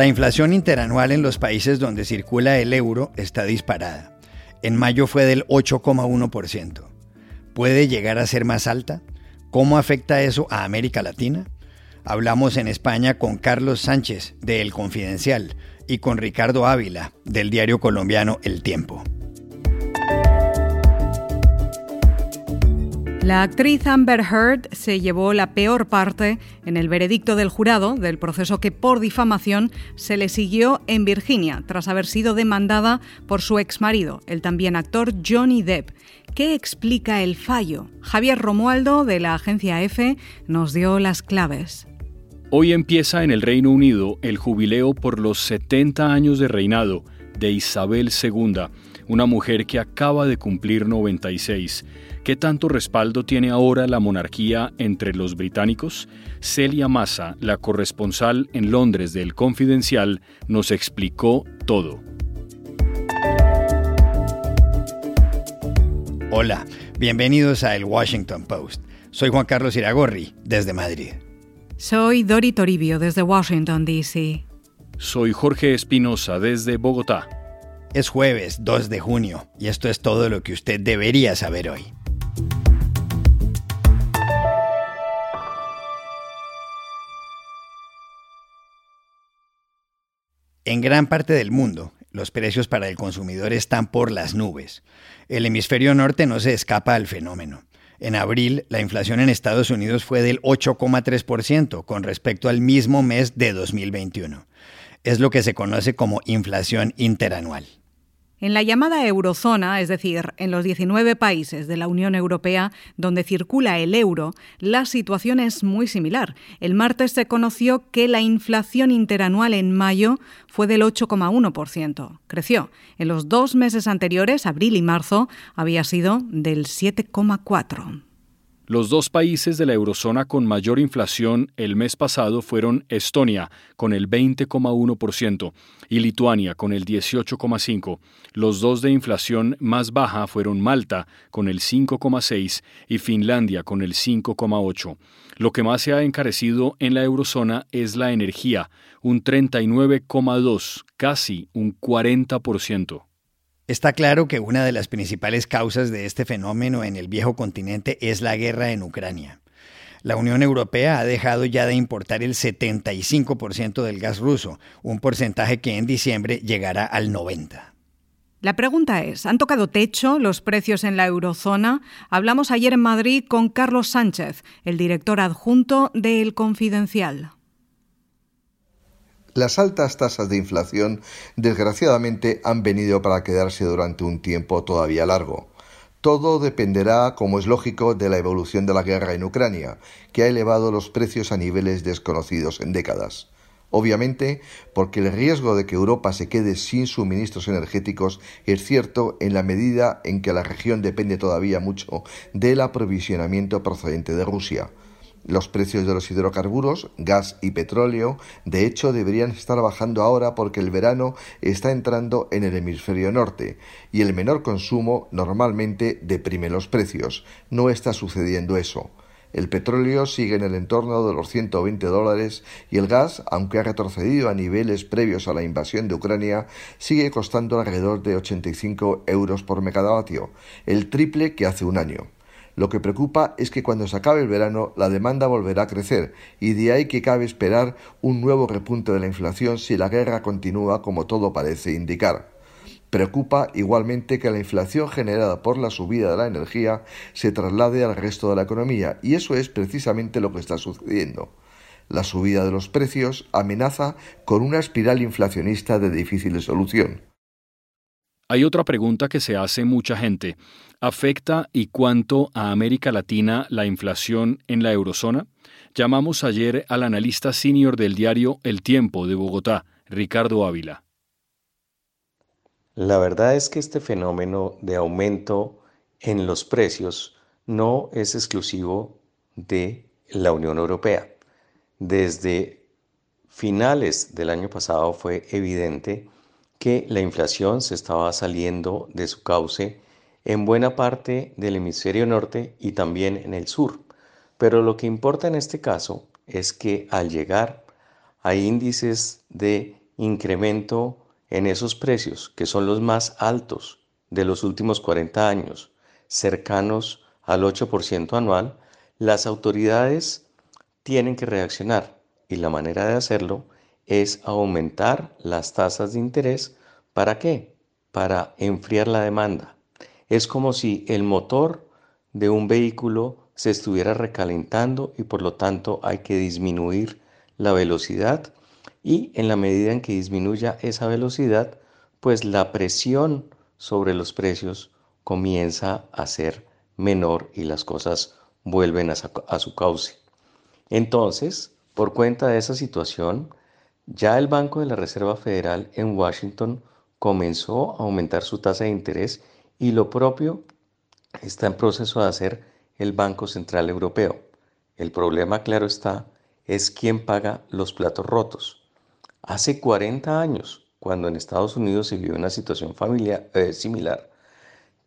La inflación interanual en los países donde circula el euro está disparada. En mayo fue del 8,1%. ¿Puede llegar a ser más alta? ¿Cómo afecta eso a América Latina? Hablamos en España con Carlos Sánchez de El Confidencial y con Ricardo Ávila del diario colombiano El Tiempo. La actriz Amber Heard se llevó la peor parte en el veredicto del jurado del proceso que por difamación se le siguió en Virginia tras haber sido demandada por su exmarido, el también actor Johnny Depp. ¿Qué explica el fallo? Javier Romualdo de la agencia EFE nos dio las claves. Hoy empieza en el Reino Unido el jubileo por los 70 años de reinado de Isabel II, una mujer que acaba de cumplir 96. ¿Qué tanto respaldo tiene ahora la monarquía entre los británicos? Celia Massa, la corresponsal en Londres del Confidencial, nos explicó todo. Hola, bienvenidos a El Washington Post. Soy Juan Carlos Iragorri, desde Madrid. Soy Dori Toribio, desde Washington, D.C. Soy Jorge Espinosa, desde Bogotá. Es jueves 2 de junio y esto es todo lo que usted debería saber hoy. En gran parte del mundo, los precios para el consumidor están por las nubes. El hemisferio norte no se escapa al fenómeno. En abril, la inflación en Estados Unidos fue del 8,3% con respecto al mismo mes de 2021. Es lo que se conoce como inflación interanual. En la llamada eurozona, es decir, en los 19 países de la Unión Europea donde circula el euro, la situación es muy similar. El martes se conoció que la inflación interanual en mayo fue del 8,1%. Creció. En los dos meses anteriores, abril y marzo, había sido del 7,4%. Los dos países de la eurozona con mayor inflación el mes pasado fueron Estonia, con el 20,1%, y Lituania, con el 18,5%. Los dos de inflación más baja fueron Malta, con el 5,6%, y Finlandia, con el 5,8%. Lo que más se ha encarecido en la eurozona es la energía, un 39,2%, casi un 40%. Está claro que una de las principales causas de este fenómeno en el viejo continente es la guerra en Ucrania. La Unión Europea ha dejado ya de importar el 75% del gas ruso, un porcentaje que en diciembre llegará al 90%. La pregunta es, ¿han tocado techo los precios en la eurozona? Hablamos ayer en Madrid con Carlos Sánchez, el director adjunto de El Confidencial. Las altas tasas de inflación, desgraciadamente, han venido para quedarse durante un tiempo todavía largo. Todo dependerá, como es lógico, de la evolución de la guerra en Ucrania, que ha elevado los precios a niveles desconocidos en décadas. Obviamente, porque el riesgo de que Europa se quede sin suministros energéticos es cierto en la medida en que la región depende todavía mucho del aprovisionamiento procedente de Rusia. Los precios de los hidrocarburos, gas y petróleo, de hecho, deberían estar bajando ahora porque el verano está entrando en el hemisferio norte y el menor consumo normalmente deprime los precios. No está sucediendo eso. El petróleo sigue en el entorno de los 120 dólares y el gas, aunque ha retrocedido a niveles previos a la invasión de Ucrania, sigue costando alrededor de 85 euros por megavatio, el triple que hace un año. Lo que preocupa es que cuando se acabe el verano la demanda volverá a crecer y de ahí que cabe esperar un nuevo repunte de la inflación si la guerra continúa como todo parece indicar. Preocupa igualmente que la inflación generada por la subida de la energía se traslade al resto de la economía y eso es precisamente lo que está sucediendo. La subida de los precios amenaza con una espiral inflacionista de difícil solución. Hay otra pregunta que se hace mucha gente. ¿Afecta y cuánto a América Latina la inflación en la eurozona? Llamamos ayer al analista senior del diario El Tiempo de Bogotá, Ricardo Ávila. La verdad es que este fenómeno de aumento en los precios no es exclusivo de la Unión Europea. Desde finales del año pasado fue evidente que la inflación se estaba saliendo de su cauce en buena parte del hemisferio norte y también en el sur. Pero lo que importa en este caso es que al llegar a índices de incremento en esos precios, que son los más altos de los últimos 40 años, cercanos al 8% anual, las autoridades tienen que reaccionar y la manera de hacerlo es aumentar las tasas de interés. ¿Para qué? Para enfriar la demanda. Es como si el motor de un vehículo se estuviera recalentando y por lo tanto hay que disminuir la velocidad y en la medida en que disminuya esa velocidad, pues la presión sobre los precios comienza a ser menor y las cosas vuelven a, su cauce. Entonces, por cuenta de esa situación, ya el Banco de la Reserva Federal en Washington comenzó a aumentar su tasa de interés y lo propio está en proceso de hacer el Banco Central Europeo. El problema, claro está, es quién paga los platos rotos. Hace 40 años, cuando en Estados Unidos se vivió una situación familiar, eh, similar,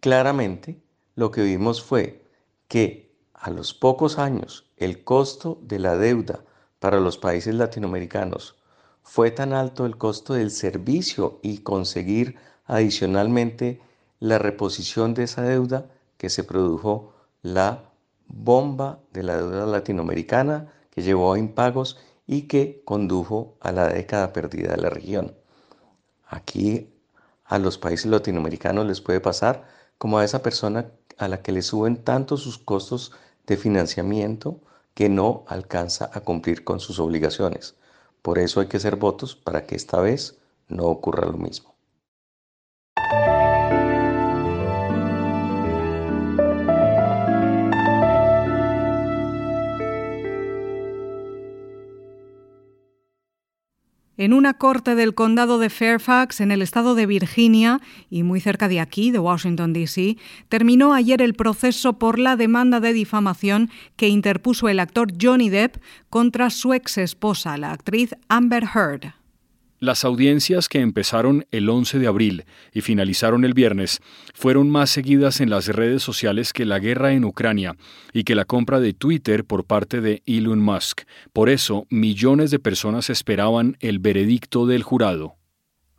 claramente lo que vimos fue que a los pocos años el costo de la deuda para los países latinoamericanos fue tan alto el costo del servicio y conseguir adicionalmente la reposición de esa deuda que se produjo la bomba de la deuda latinoamericana que llevó a impagos y que condujo a la década perdida de la región. Aquí a los países latinoamericanos les puede pasar como a esa persona a la que le suben tanto sus costos de financiamiento que no alcanza a cumplir con sus obligaciones. Por eso hay que hacer votos para que esta vez no ocurra lo mismo. En una corte del condado de Fairfax, en el estado de Virginia, y muy cerca de aquí, de Washington, D.C., terminó ayer el proceso por la demanda de difamación que interpuso el actor Johnny Depp contra su ex esposa, la actriz Amber Heard. Las audiencias que empezaron el 11 de abril y finalizaron el viernes fueron más seguidas en las redes sociales que la guerra en Ucrania y que la compra de Twitter por parte de Elon Musk. Por eso, millones de personas esperaban el veredicto del jurado.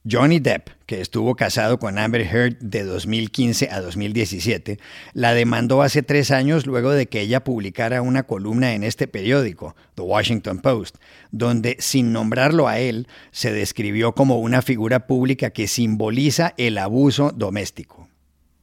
Johnny Depp, que estuvo casado con Amber Heard de 2015 a 2017, la demandó hace tres años luego de que ella publicara una columna en este periódico, The Washington Post, donde, sin nombrarlo a él, se describió como una figura pública que simboliza el abuso doméstico.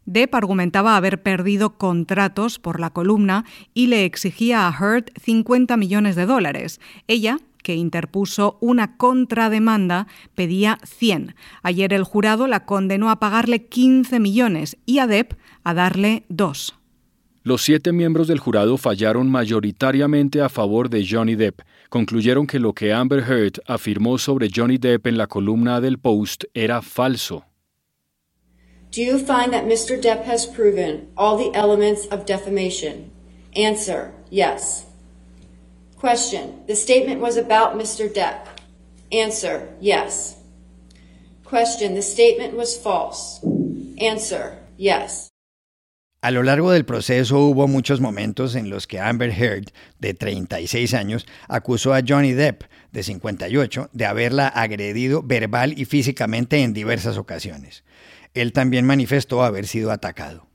Depp argumentaba haber perdido contratos por la columna y le exigía a Heard 50 millones de dólares. Ella que interpuso una contrademanda, pedía 100. Ayer el jurado la condenó a pagarle 15 millones y a Depp a darle 2. Los siete miembros del jurado fallaron mayoritariamente a favor de Johnny Depp. Concluyeron que lo que Amber Heard afirmó sobre Johnny Depp en la columna del Post era falso. Do you find that Mr. Depp has proven all the elements of defamation? Answer: Yes. Question. The statement was about Mr. Depp. Answer. Yes. Question. The statement was false. Answer. Yes. A lo largo del proceso hubo muchos momentos en los que Amber Heard, de 36 años, acusó a Johnny Depp, de 58, de haberla agredido verbal y físicamente en diversas ocasiones. Él también manifestó haber sido atacado.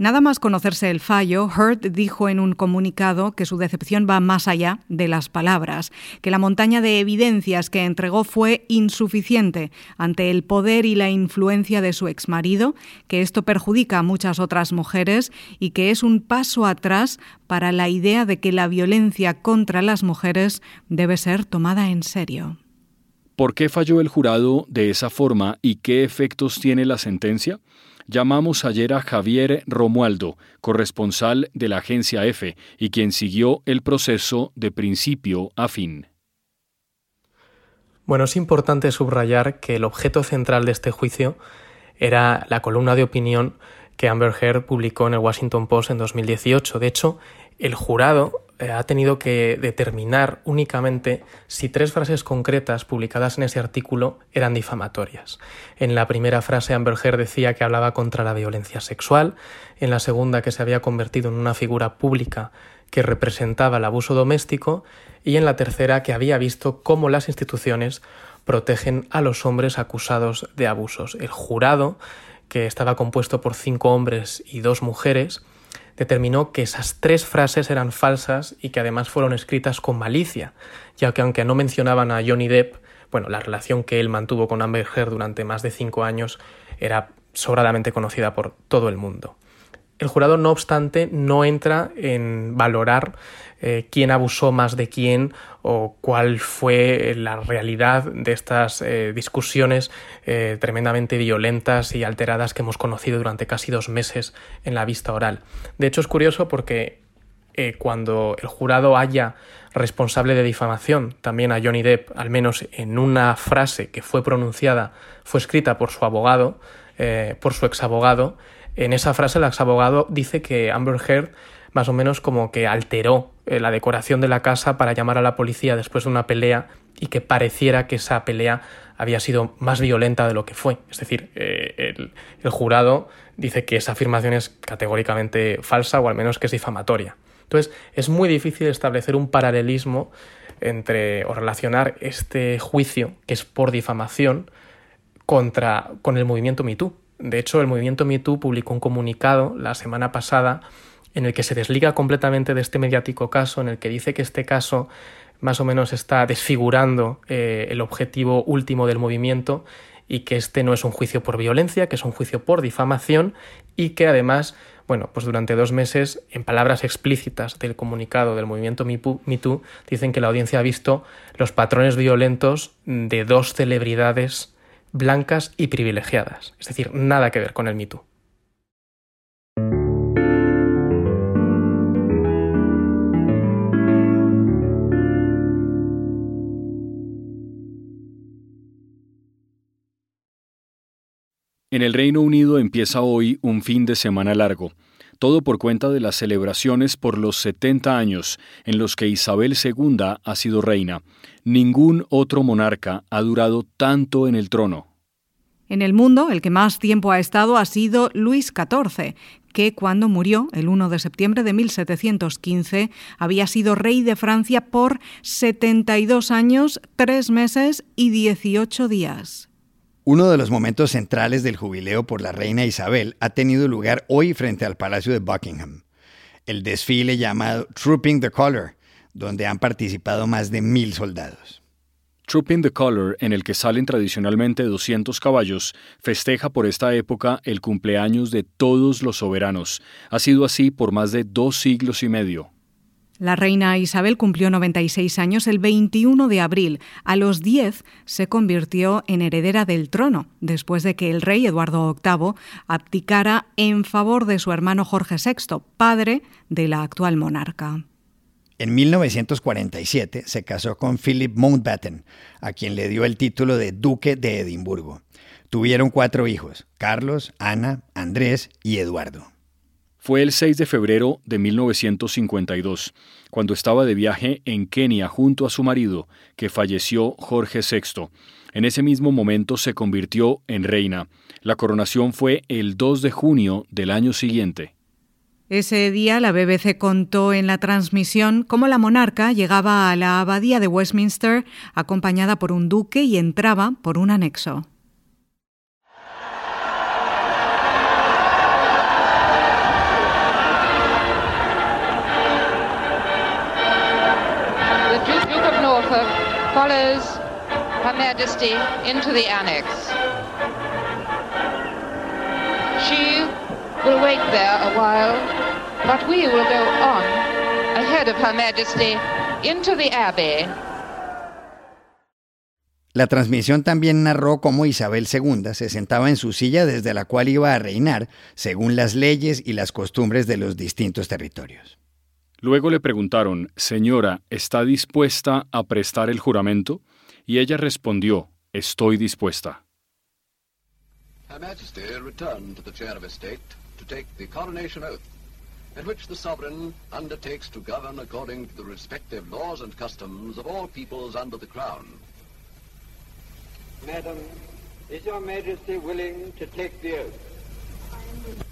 Nada más conocerse el fallo, Heard dijo en un comunicado que su decepción va más allá de las palabras, que la montaña de evidencias que entregó fue insuficiente ante el poder y la influencia de su exmarido, que esto perjudica a muchas otras mujeres y que es un paso atrás para la idea de que la violencia contra las mujeres debe ser tomada en serio. ¿Por qué falló el jurado de esa forma y qué efectos tiene la sentencia? Llamamos ayer a Javier Romualdo, corresponsal de la agencia EFE y quien siguió el proceso de principio a fin. Bueno, es importante subrayar que el objeto central de este juicio era la columna de opinión que Amber Heard publicó en el Washington Post en 2018. De hecho, el jurado eh, ha tenido que determinar únicamente si tres frases concretas publicadas en ese artículo eran difamatorias. En la primera frase Amber Heard decía que hablaba contra la violencia sexual, en la segunda que se había convertido en una figura pública que representaba el abuso doméstico y en la tercera que había visto cómo las instituciones protegen a los hombres acusados de abusos. El jurado, que estaba compuesto por cinco hombres y dos mujeres, determinó que esas tres frases eran falsas y que además fueron escritas con malicia, ya que aunque no mencionaban a Johnny Depp, bueno, la relación que él mantuvo con Amber Heard durante más de cinco años era sobradamente conocida por todo el mundo. El jurado, no obstante, no entra en valorar eh, quién abusó más de quién o cuál fue la realidad de estas eh, discusiones eh, tremendamente violentas y alteradas que hemos conocido durante casi dos meses en la vista oral. De hecho, es curioso porque cuando el jurado haya responsable de difamación también a Johnny Depp, al menos en una frase que fue pronunciada, fue escrita por su abogado, por su exabogado, en esa frase el exabogado dice que Amber Heard más o menos como que alteró eh, la decoración de la casa para llamar a la policía después de una pelea y que pareciera que esa pelea había sido más violenta de lo que fue. Es decir, eh, el, jurado dice que esa afirmación es categóricamente falsa o al menos que es difamatoria. Entonces, es muy difícil establecer un paralelismo entre o relacionar este juicio, que es por difamación, contra, con el movimiento MeToo. De hecho, el movimiento MeToo publicó un comunicado la semana pasada en el que se desliga completamente de este mediático caso, en el que dice que este caso más o menos está desfigurando eh, el objetivo último del movimiento y que este no es un juicio por violencia, que es un juicio por difamación y que además, bueno, pues durante dos meses, en palabras explícitas del comunicado del movimiento MeToo, dicen que la audiencia ha visto los patrones violentos de dos celebridades blancas y privilegiadas. Es decir, nada que ver con el mito. En el Reino Unido empieza hoy un fin de semana largo, todo por cuenta de las celebraciones por los 70 años en los que Isabel II ha sido reina. Ningún otro monarca ha durado tanto en el trono. En el mundo, el que más tiempo ha estado ha sido Luis XIV, que cuando murió, el 1 de septiembre de 1715, había sido rey de Francia por 72 años, 3 meses y 18 días. Uno de los momentos centrales del jubileo por la reina Isabel ha tenido lugar hoy frente al Palacio de Buckingham, el desfile llamado Trooping the Color, donde han participado más de mil soldados. Trooping the Color, en el que salen tradicionalmente 200 caballos, festeja por esta época el cumpleaños de todos los soberanos. Ha sido así por más de dos siglos y medio. La reina Isabel cumplió 96 años el 21 de abril. A los 10 se convirtió en heredera del trono, después de que el rey Eduardo VIII abdicara en favor de su hermano Jorge VI, padre de la actual monarca. En 1947 se casó con Philip Mountbatten, a quien le dio el título de Duque de Edimburgo. Tuvieron cuatro hijos, Carlos, Ana, Andrés y Eduardo. Fue el 6 de febrero de 1952, cuando estaba de viaje en Kenia junto a su marido, que falleció Jorge VI. En ese mismo momento se convirtió en reina. La coronación fue el 2 de junio del año siguiente. Ese día la BBC contó en la transmisión cómo la monarca llegaba a la abadía de Westminster acompañada por un duque y entraba por un anexo. Follows Her Majesty into the annex. She will wait there a while, but we will go on ahead of Her Majesty into the Abbey. La transmisión también narró cómo Isabel II se sentaba en su silla desde la cual iba a reinar según las leyes y las costumbres de los distintos territorios. Luego le preguntaron, Señora, ¿está dispuesta a prestar el juramento? Y ella respondió, Estoy dispuesta. Her Majesty returned to the chair of estate to take the coronation oath, in which the sovereign undertakes to govern according to the respective laws and customs of all peoples under the crown. Madam, is your Majesty willing to take the oath?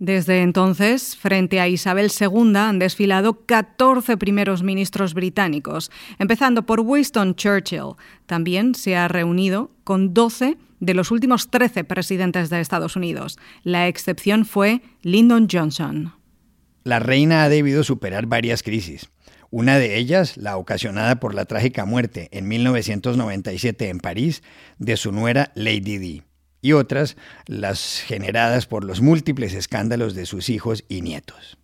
Desde entonces, frente a Isabel II han desfilado 14 primeros ministros británicos, empezando por Winston Churchill. También se ha reunido con 12 de los últimos 13 presidentes de Estados Unidos. La excepción fue Lyndon Johnson. La reina ha debido superar varias crisis. Una de ellas, la ocasionada por la trágica muerte en 1997 en París de su nuera Lady Di y otras las generadas por los múltiples escándalos de sus hijos y nietos.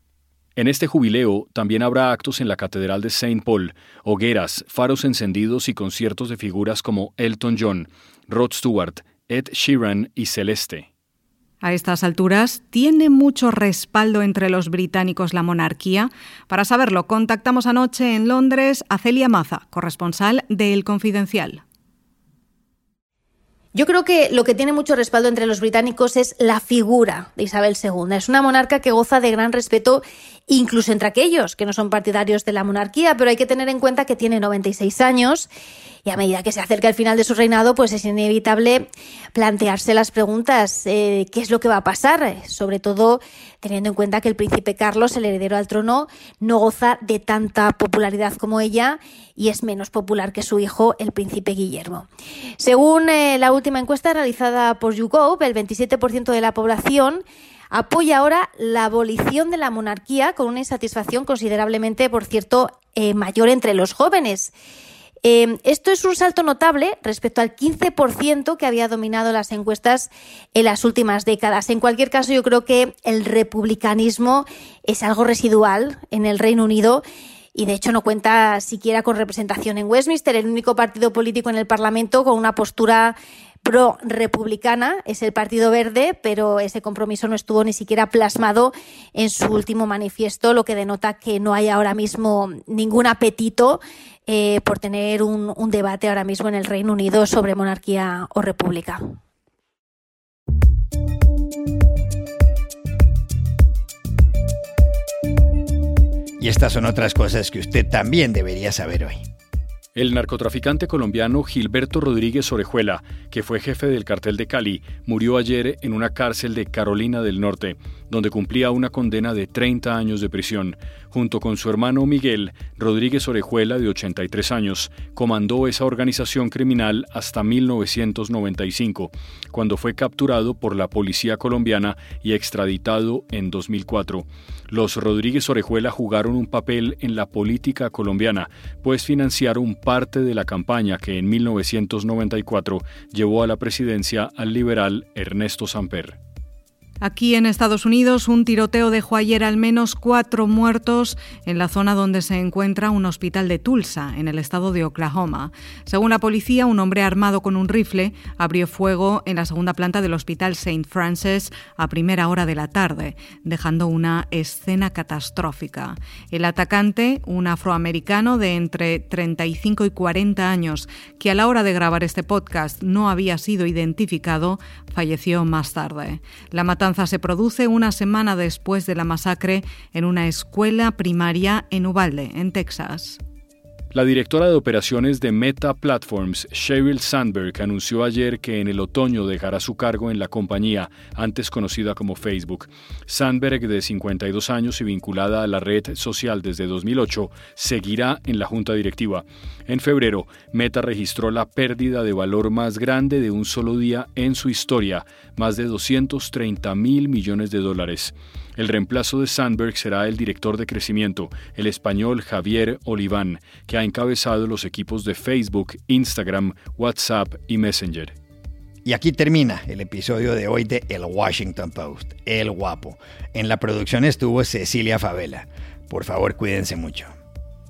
En este jubileo también habrá actos en la Catedral de St. Paul, hogueras, faros encendidos y conciertos de figuras como Elton John, Rod Stewart, Ed Sheeran y Celeste. A estas alturas, ¿tiene mucho respaldo entre los británicos la monarquía? Para saberlo, contactamos anoche en Londres a Celia Maza, corresponsal de El Confidencial. Yo creo que lo que tiene mucho respaldo entre los británicos es la figura de Isabel II. Es una monarca que goza de gran respeto incluso entre aquellos que no son partidarios de la monarquía, pero hay que tener en cuenta que tiene 96 años y a medida que se acerca el final de su reinado, pues es inevitable plantearse las preguntas, eh, ¿qué es lo que va a pasar? Sobre todo teniendo en cuenta que el príncipe Carlos, el heredero al trono, no goza de tanta popularidad como ella y es menos popular que su hijo, el príncipe Guillermo. Según eh, la última encuesta realizada por YouGov, el 27% de la población apoya ahora la abolición de la monarquía con una insatisfacción considerablemente, por cierto, eh, mayor entre los jóvenes. Em, esto es un salto notable respecto al 15% que había dominado las encuestas en las últimas décadas. En cualquier caso, yo creo que el republicanismo es algo residual en el Reino Unido y de hecho no cuenta siquiera con representación en Westminster, el único partido político en el Parlamento con una postura pro-republicana, es el Partido Verde, pero ese compromiso no estuvo ni siquiera plasmado en su último manifiesto, lo que denota que no hay ahora mismo ningún apetito eh, por tener un, un debate ahora mismo en el Reino Unido sobre monarquía o república. Y estas son otras cosas que usted también debería saber hoy. El narcotraficante colombiano Gilberto Rodríguez Orejuela, que fue jefe del cartel de Cali, murió ayer en una cárcel de Carolina del Norte, donde cumplía una condena de 30 años de prisión. Junto con su hermano Miguel, Rodríguez Orejuela, de 83 años, comandó esa organización criminal hasta 1995, cuando fue capturado por la policía colombiana y extraditado en 2004. Los Rodríguez Orejuela jugaron un papel en la política colombiana, pues financiaron parte de la campaña que en 1994 llevó a la presidencia al liberal Ernesto Samper. Aquí en Estados Unidos, un tiroteo dejó ayer al menos cuatro muertos en la zona donde se encuentra un hospital de Tulsa, en el estado de Oklahoma. Según la policía, un hombre armado con un rifle abrió fuego en la segunda planta del hospital St. Francis a primera hora de la tarde, dejando una escena catastrófica. El atacante, un afroamericano de entre 35 y 40 años, que a la hora de grabar este podcast no había sido identificado, falleció más tarde. La se produce una semana después de la masacre en una escuela primaria en Uvalde, en Texas. La directora de operaciones de Meta Platforms, Sheryl Sandberg, anunció ayer que en el otoño dejará su cargo en la compañía, antes conocida como Facebook. Sandberg, de 52 años y vinculada a la red social desde 2008, seguirá en la junta directiva. En febrero, Meta registró la pérdida de valor más grande de un solo día en su historia, más de 230 mil millones de dólares. El reemplazo de Sandberg será el director de crecimiento, el español Javier Oliván, que ha encabezado los equipos de Facebook, Instagram, WhatsApp y Messenger. Y aquí termina el episodio de hoy de El Washington Post, El Guapo. En la producción estuvo Cecilia Favela. Por favor, cuídense mucho.